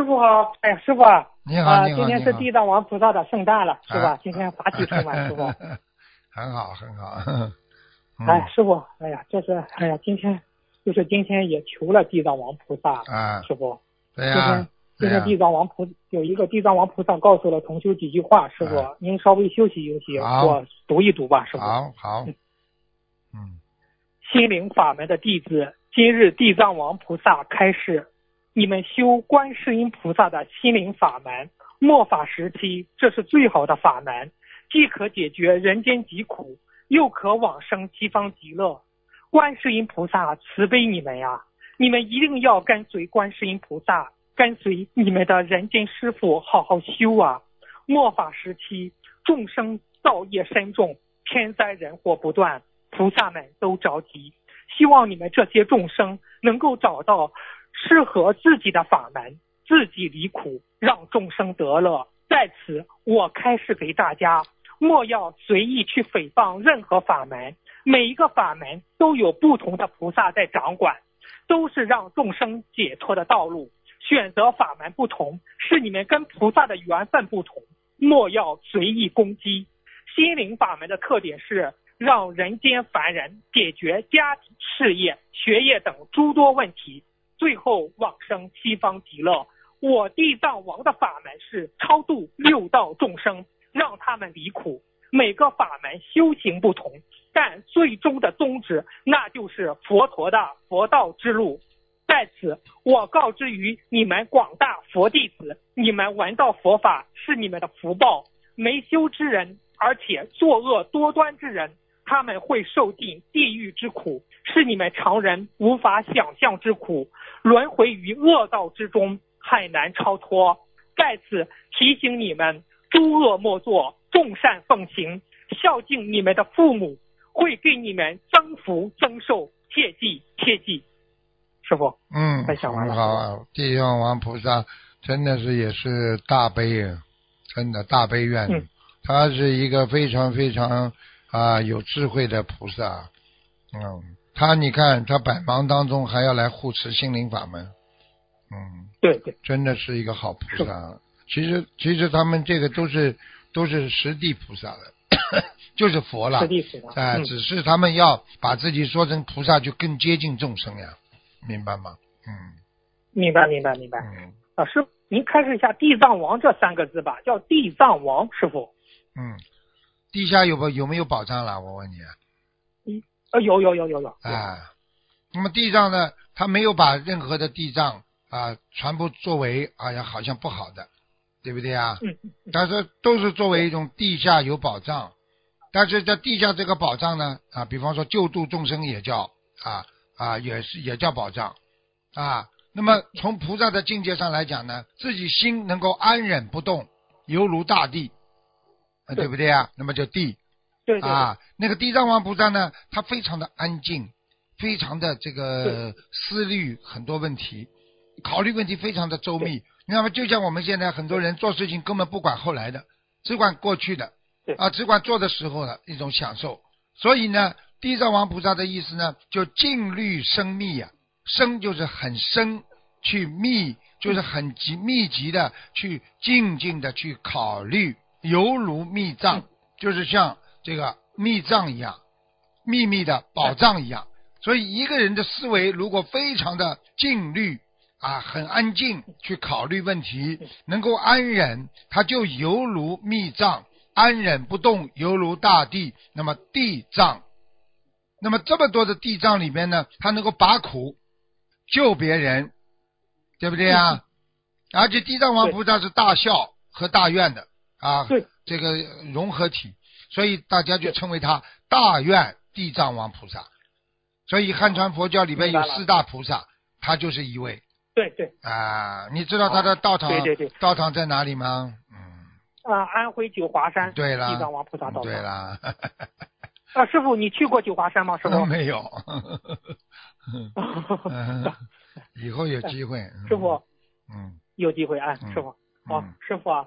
师傅好，哎呀，师傅啊，你好，啊，你好，今天是地藏王菩萨的圣诞了，是吧啊？今天法体充满，师傅。很好，很好。嗯哎，师傅，哎呀，这是，哎呀，今天就是今天也求了地藏王菩萨，啊，师傅。对呀今天，今，天地藏王菩有一个地藏王菩萨告诉了同修几句话，师傅啊，您稍微休息休息，我读一读吧，师傅。好好，嗯，心灵法门的弟子，今日地藏王菩萨开示，你们修观世音菩萨的心灵法门，末法时期，这是最好的法门，既可解决人间疾苦，又可往生西方极乐。观世音菩萨慈悲你们呀，你们一定要跟随观世音菩萨，跟随你们的人间师傅好好修啊。末法时期，众生造业深重，天灾人祸不断，菩萨们都着急，希望你们这些众生能够找到适合自己的法门，自己离苦，让众生得乐。在此，我开示给大家，莫要随意去诽谤任何法门，每一个法门都有不同的菩萨在掌管，都是让众生解脱的道路。选择法门不同，是你们跟菩萨的缘分不同，莫要随意攻击。心灵法门的特点是让人间凡人解决家庭、事业、学业等诸多问题，最后往生西方极乐。我地藏王的法门是超度六道众生，让他们离苦。每个法门修行不同，但最终的宗旨那就是佛陀的佛道之路。在此，我告知于你们广大佛弟子，你们闻到佛法是你们的福报。没修之人，而且作恶多端之人，他们会受尽地狱之苦，是你们常人无法想象之苦，轮回于恶道之中，很难超脱。在此提醒你们，诸恶莫作，众善奉行，孝敬你们的父母，会给你们增福增寿，切记切记。师傅，嗯，太想完了好啊！地藏王菩萨真的是也是大悲啊，真的大悲愿，嗯他是一个非常非常啊有智慧的菩萨。嗯，他你看他百忙当中还要来护持心灵法门，嗯，对对，真的是一个好菩萨。其实其实他们这个都是都是实地菩萨的，就是佛了师。弟师的，哎，嗯只是他们要把自己说成菩萨，就更接近众生呀，明白吗？嗯明白明白明白。嗯老，师，您开示一下“地藏王”这三个字吧，叫地藏王，师傅。嗯，地下有没有没有宝藏了？我问你，嗯呃，有有有有有。啊，那么地藏呢，他没有把任何的地藏啊全部作为啊好像不好的，对不对啊？嗯嗯但是都是作为一种地下有宝藏，但是在地下这个宝藏呢啊，比方说救度众生也叫啊啊也是也叫宝藏啊。那么从菩萨的境界上来讲呢，自己心能够安忍不动，犹如大地，啊对不对啊？那么就地对。啊，那个地藏王菩萨呢，他非常的安静，非常的这个思虑很多问题，考虑问题非常的周密。那么就像我们现在很多人做事情根本不管后来的，只管过去的，啊，只管做的时候的一种享受。所以呢，地藏王菩萨的意思呢，就静虑生密呀、生就是很深，去密就是很集密集的去静静的去考虑，犹如密藏，就是像这个密藏一样，秘密的宝藏一样。所以一个人的思维如果非常的静虑啊，很安静去考虑问题，能够安忍，他就犹如密藏，安忍不动，犹如大地。那么地藏，那么这么多的地藏里面呢，他能够拔苦救别人，对不对啊？而且地藏王菩萨是大孝和大愿的啊，对这个融合体，所以大家就称为他大愿地藏王菩萨。所以汉传佛教里边有四大菩萨，他就是一位对对啊。你知道他的道场对对对道场在哪里吗？嗯，啊，安徽九华山对了，地藏王菩萨道场对场。了，啊，师傅，你去过九华山吗？师傅？没有，嗯 以后有机会。嗯师傅嗯有机会啊，嗯师傅。哦嗯，师傅啊，